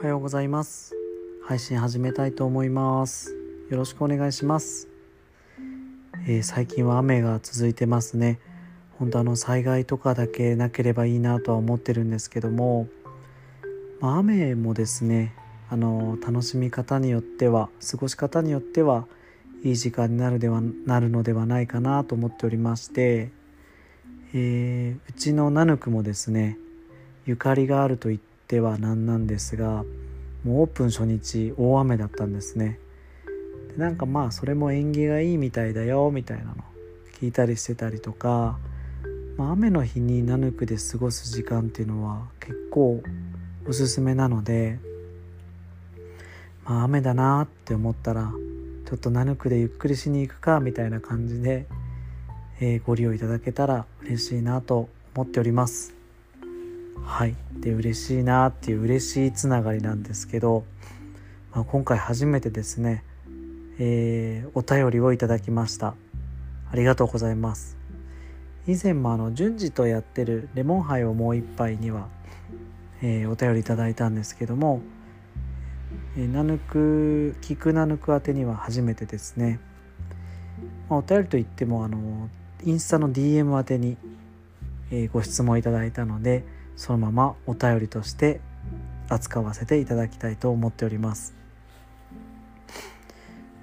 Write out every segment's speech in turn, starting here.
おはようございます。配信始めたいと思います。よろしくお願いします、えー、最近は雨が続いてますね。本当あの災害とかだけなければいいなとは思ってるんですけども、まあ、雨もですねあの楽しみ方によっては過ごし方によってはいい時間になるではなるのではないかなと思っておりまして、えー、うちのナヌクもですねゆかりがあると言ってはなんなんですがもうオープン初日大雨だったんですねでなんかまあそれも縁起がいいみたいだよみたいなの聞いたりしてたりとか、まあ、雨の日にナヌクで過ごす時間っていうのは結構おすすめなのでまあ雨だなって思ったらちょっとナヌクでゆっくりしに行くかみたいな感じで、えー、ご利用いただけたら嬉しいなと思っております。はい。で嬉しいなっていう嬉しいつながりなんですけど、まあ、今回初めてですね、えー、お便りをいただきました。ありがとうございます。以前もあの順次とやってるレモンハイをもう一杯には、えー、お便りいただいたんですけども、えー、ナヌクキクナヌク宛てには初めてですね、まあ、お便りといってもあのインスタの DM 宛てに、えー、ご質問いただいたのでそのままお便りとして扱わせていただきたいと思っております。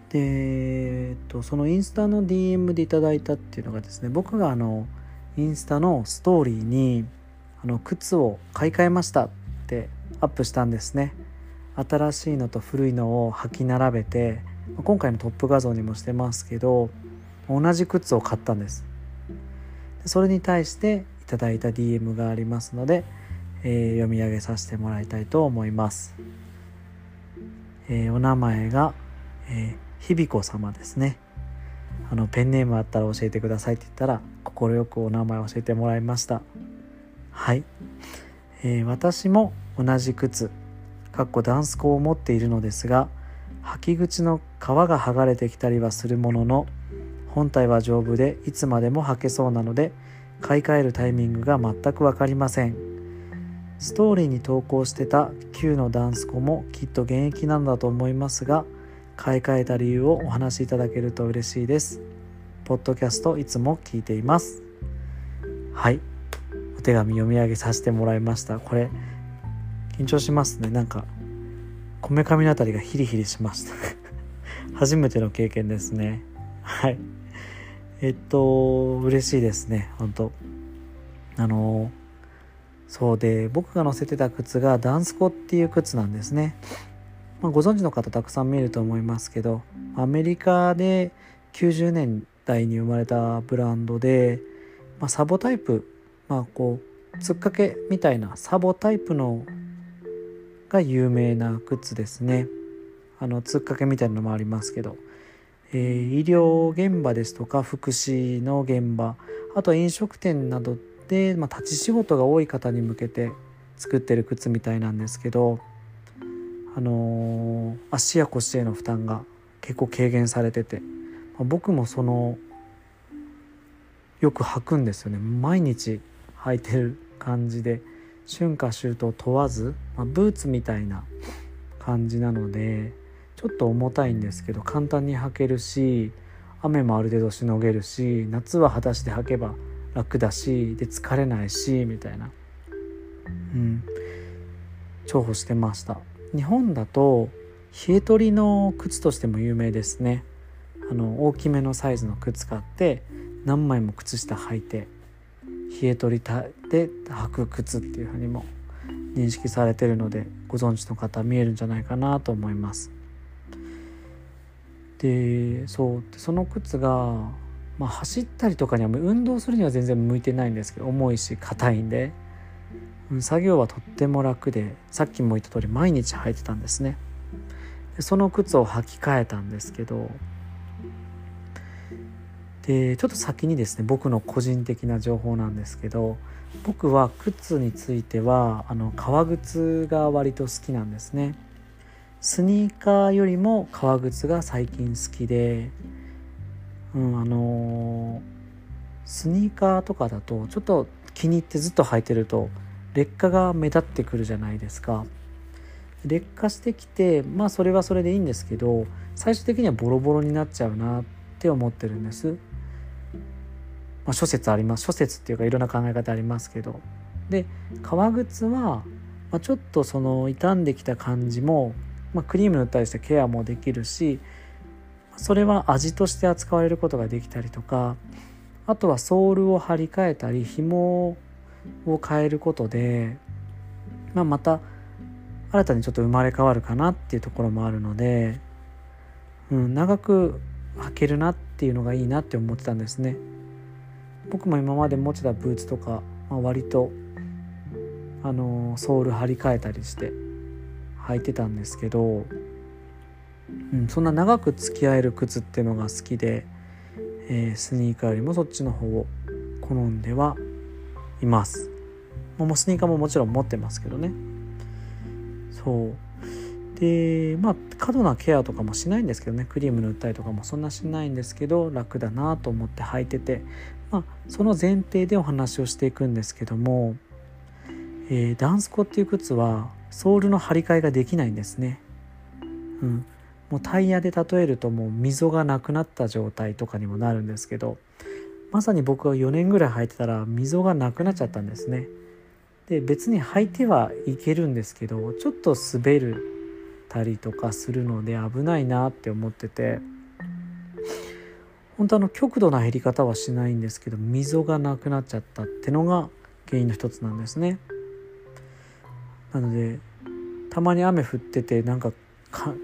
で、えっと、そのインスタの DM でいただいたっていうのがですね僕があのインスタのストーリーにあの靴を買い替えましたってアップしたんですね。新しいのと古いのを履き並べて今回のトップ画像にもしてますけど同じ靴を買ったんです。それに対してただいた DM がありますので、えー、読み上げさせてもらいたいと思います、えー、お名前が、えー、ひびこ様ですね。あのペンネームあったら教えてくださいって言ったら快くお名前教えてもらいました。はい、えー、私も同じ靴かっこダンスコを持っているのですが履き口の皮が剥がれてきたりはするものの本体は丈夫でいつまでも履けそうなので買い替えるタイミングが全く分かりません。ストーリーに投稿してた Q のダンス子もきっと現役なんだと思いますが買い替えた理由をお話しいただけると嬉しいです。ポッドキャストいつも聞いています。はい。お手紙読み上げさせてもらいました。これ緊張しますね。なんかこめかみのあたりがヒリヒリしました。初めての経験ですね。はい。えっと、嬉しいですね、本当あの、そうで、僕が乗せてた靴がダンスコっていう靴なんですね。まあ、ご存知の方たくさん見ると思いますけど、アメリカで90年代に生まれたブランドで、まあ、サボタイプ、まあこう、つっかけみたいなサボタイプのが有名な靴ですね。あの、つっかけみたいなのもありますけど。えー、医療現場ですとか福祉の現場あとは飲食店などで、まあ、立ち仕事が多い方に向けて作ってる靴みたいなんですけど、あのー、足や腰への負担が結構軽減されてて、まあ、僕もそのよく履くんですよね毎日履いてる感じで春夏秋冬問わず、まあ、ブーツみたいな感じなので。ちょっと重たいんですけど簡単に履けるし雨もある程度しのげるし夏は裸足で履けば楽だしで疲れないしみたいな。うん。重宝してました。日本だと冷え取りの靴としても有名ですね。あの大きめのサイズの靴買って何枚も靴下履いて冷え取りで履く靴っていうふうにも認識されてるのでご存知の方見えるんじゃないかなと思います。でそうその靴が、まあ、走ったりとかには運動するには全然向いてないんですけど重いし硬いんで、作業はとっても楽でさっきも言った通り毎日履いてたんですね。でその靴を履き替えたんですけど。でちょっと先にですね僕の個人的な情報なんですけど僕は靴についてはあの革靴が割と好きなんですね。スニーカーよりも革靴が最近好きで、うん、あのスニーカーとかだとちょっと気に入ってずっと履いてると劣化が目立ってくるじゃないですか。劣化してきてまあそれはそれでいいんですけど最終的にはボロボロになっちゃうなって思ってるんです。まあ、諸説あります。諸説っていうかいろんな考え方ありますけど。で革靴は、まあ、ちょっとその傷んできた感じも、まあ、クリーム塗ったりしてケアもできるしそれは味として扱われることができたりとかあとはソールを張り替えたり紐を変えることで、まあ、また新たにちょっと生まれ変わるかなっていうところもあるので、うん、長く履けるなっていうのがいいなって思ってたんですね。僕も今まで持ってたブーツとか、まあ、割とあのソール張り替えたりして履いてたんですけど、うん、そんな長く付き合える靴っていうのが好きで、えー、スニーカーよりもそっちの方を好んではいます。もうスニーカーももちろん持ってますけどね。そうでまあ過度なケアとかもしないんですけどねクリーム塗ったりとかもそんなしないんですけど楽だなと思って履いてて、まあ、その前提でお話をしていくんですけども、えー、ダンスコっていう靴はソールの張り替えができないんですね。うん、もうタイヤで例えるともう溝がなくなった状態とかにもなるんですけどまさに僕は4年ぐらい履いてたら溝がなくなっちゃったんですね。で別に履いてはいけるんですけどちょっと滑るたりとかするので危ないなって思ってて本当あの極度な減り方はしないんですけど溝がなくなっちゃったってのが原因の一つなんですね。なのでたまに雨降っててなんか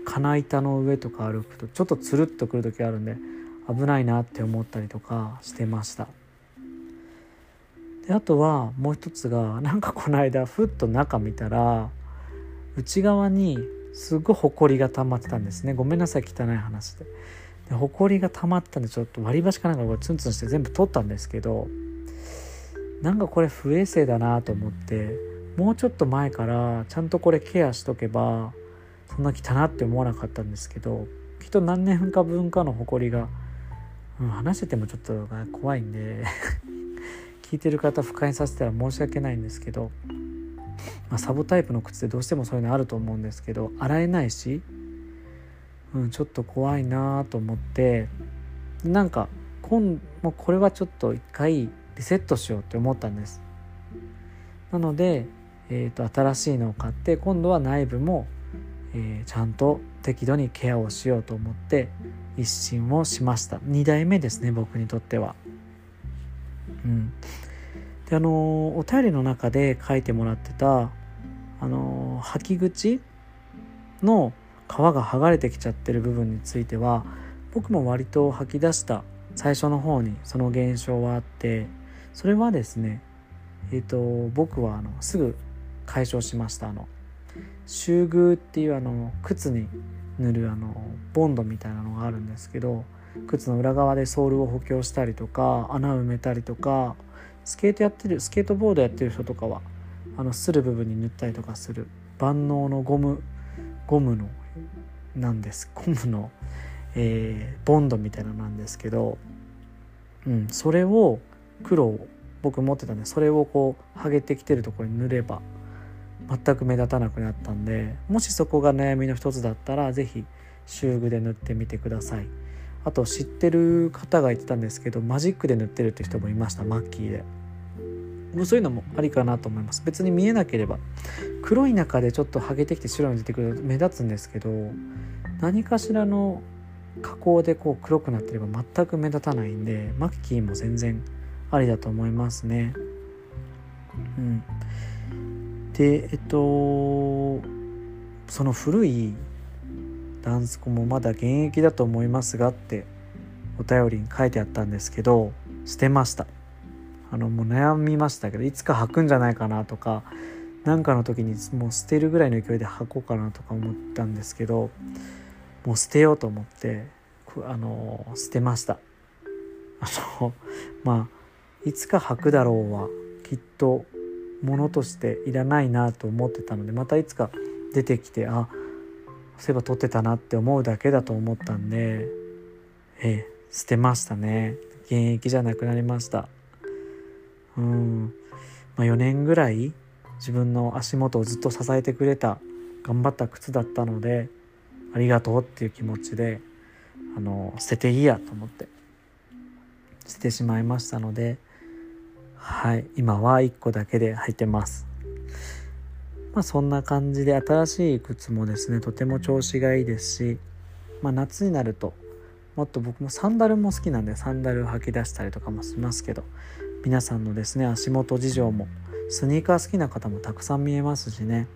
金板の上とか歩くとちょっとつるっとくる時あるんで危ないなって思ったりとかしてました。であとはもう一つがなんかこの間ふっと中見たら内側にすごいほこりが溜まってたんですねごめんなさい汚い話ででほこりが溜まったんでちょっと割り箸かなんかこれツンツンして全部取ったんですけどなんかこれ不衛生だなと思ってもうちょっと前からちゃんとこれケアしとけばそんな汚って思わなかったんですけどきっと何年か分かのほこりが、うん、話しててもちょっと怖いんで 聞いてる方不快にさせたら申し訳ないんですけど、まあ、サボタイプの靴ってどうしてもそういうのあると思うんですけど洗えないし、うん、ちょっと怖いなと思ってなんか今もうこれはちょっと一回リセットしようって思ったんです。なので、えーと、新しいのを買って今度は内部も、えー、ちゃんと適度にケアをしようと思って一新をしました。2代目ですね僕にとっては。うん。であのお便りの中で書いてもらってたあの履き口の皮が剥がれてきちゃってる部分については僕も割と吐き出した最初の方にその現象はあってそれはですねえっ、ー、と僕はあのすぐ解消しました。あのシューグーっていうあの靴に塗るあのボンドみたいなのがあるんですけど靴の裏側でソールを補強したりとか穴を埋めたりとかスケートやってるスケートボードやってる人とかはあのする部分に塗ったりとかする。万能のゴムゴムのなんです。ゴムの、えー、ボンドみたいなのなんですけど、うん、それを黒を僕持ってたんでそれをこう剥げてきてるところに塗れば全く目立たなくなったんでもしそこが悩みの一つだったら是非修具で塗ってみてください。あと知ってる方が言ってたんですけどマジックで塗ってるって人もいましたマッキーで。もそういうのもありかなと思います。別に見えなければ黒い中でちょっと剥げてきて白に出てくると目立つんですけど何かしらの加工でこう黒くなってれば全く目立たないんでマッキーも全然ありだと思いますね。うん。でえっとその古いダンスコもまだ現役だと思いますがってお便りに書いてあったんですけど捨てました。あのもう悩みましたけどいつか履くんじゃないかなとか何かの時にもう捨てるぐらいの勢いで履こうかなとか思ったんですけどもう捨てようと思ってあの捨てました。あのまあいつか履くだろうはきっとものとしていらないなと思ってたのでまたいつか出てきてあそういえば撮ってたなって思うだけだと思ったんでえ捨てましたね。現役じゃなくなりました。うん。まあ4年ぐらい自分の足元をずっと支えてくれた頑張った靴だったのでありがとうっていう気持ちであの捨てていいやと思って捨ててしまいましたのではい。今は1個だけで履いてます。まあそんな感じで新しい靴もですねとても調子がいいですし、まあ、夏になるともっと僕もサンダルも好きなんでサンダル履き出したりとかもしますけど皆さんのですね足元事情もスニーカー好きな方もたくさん見えますしね、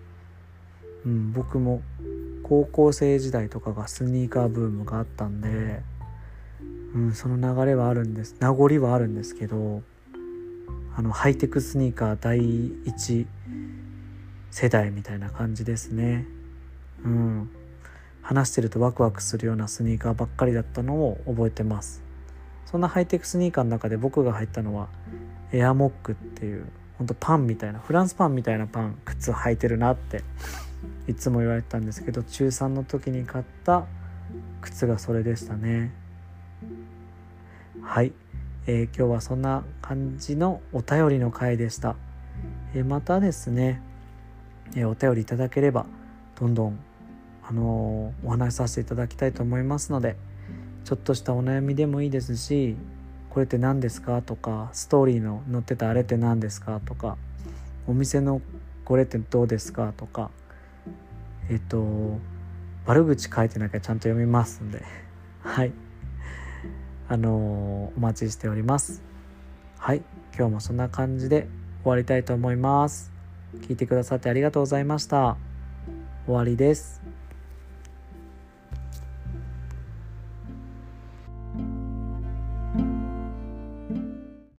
うん、僕も高校生時代とかがスニーカーブームがあったんで、うん、その流れはあるんです。名残はあるんですけどあのハイテクスニーカー第一世代みたいな感じですね。うん。話してるとワクワクするようなスニーカーばっかりだったのを覚えてます。そんなハイテクスニーカーの中で僕が入ったのはエアモックっていうほんとパンみたいなフランスパンみたいなパン靴履いてるなっていつも言われてたんですけど中3の時に買った靴がそれでしたね。はい、え、今日はそんな感じのお便りの回でした、え、またですね、え、お便りいただければどんどんあのお話しさせていただきたいと思いますのでちょっとしたお悩みでもいいですしこれって何ですかとかストーリーの載ってたあれって何ですかとかお店のこれってどうですかとかえっと悪口書いてなきゃちゃんと読みますんで。はい。あのお待ちしております。はい。今日もそんな感じで終わりたいと思います。聞いてくださってありがとうございました。終わりです。